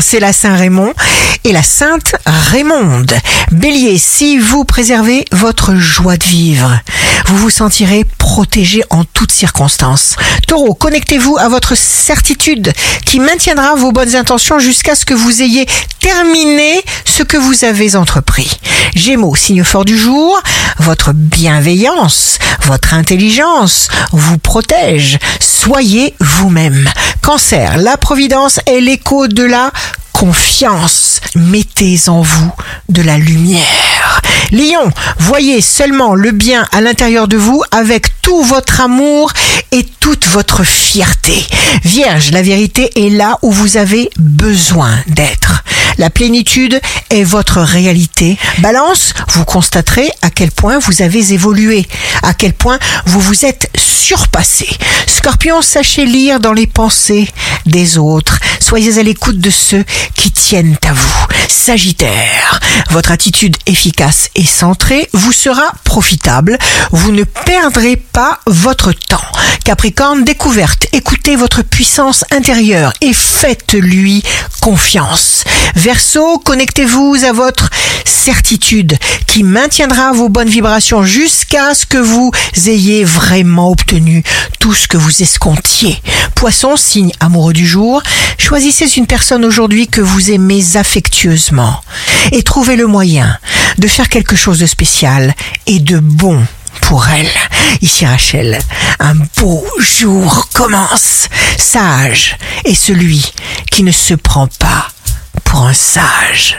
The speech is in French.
c'est la Saint-Raymond et la Sainte Raymonde. Bélier, si vous préservez votre joie de vivre, vous vous sentirez protégé en toutes circonstances. Taureau, connectez-vous à votre certitude qui maintiendra vos bonnes intentions jusqu'à ce que vous ayez terminé ce que vous avez entrepris. Gémeaux, signe fort du jour, votre bienveillance, votre intelligence vous protège. Soyez vous-même. Cancer, la providence est l'écho de la confiance. Mettez en vous de la lumière. Lion, voyez seulement le bien à l'intérieur de vous avec tout votre amour et toute votre fierté. Vierge, la vérité est là où vous avez besoin d'être. La plénitude est votre réalité. Balance, vous constaterez à quel point vous avez évolué, à quel point vous vous êtes surpassé. Scorpion, sachez lire dans les pensées des autres. Soyez à l'écoute de ceux qui tiennent à vous. Sagittaire, votre attitude efficace et centrée vous sera profitable. Vous ne perdrez pas votre temps. Capricorne, découverte, écoutez votre puissance intérieure et faites-lui confiance. Verseau, connectez-vous à votre certitude qui maintiendra vos bonnes vibrations jusqu'à ce que vous ayez vraiment obtenu tout ce que vous escomptiez. Poisson, signe amoureux du jour, choisissez une personne aujourd'hui que vous aimez affectueusement et trouvez le moyen de faire quelque chose de spécial et de bon pour elle. Ici Rachel, un beau jour commence. Sage est celui qui ne se prend pas pour un sage.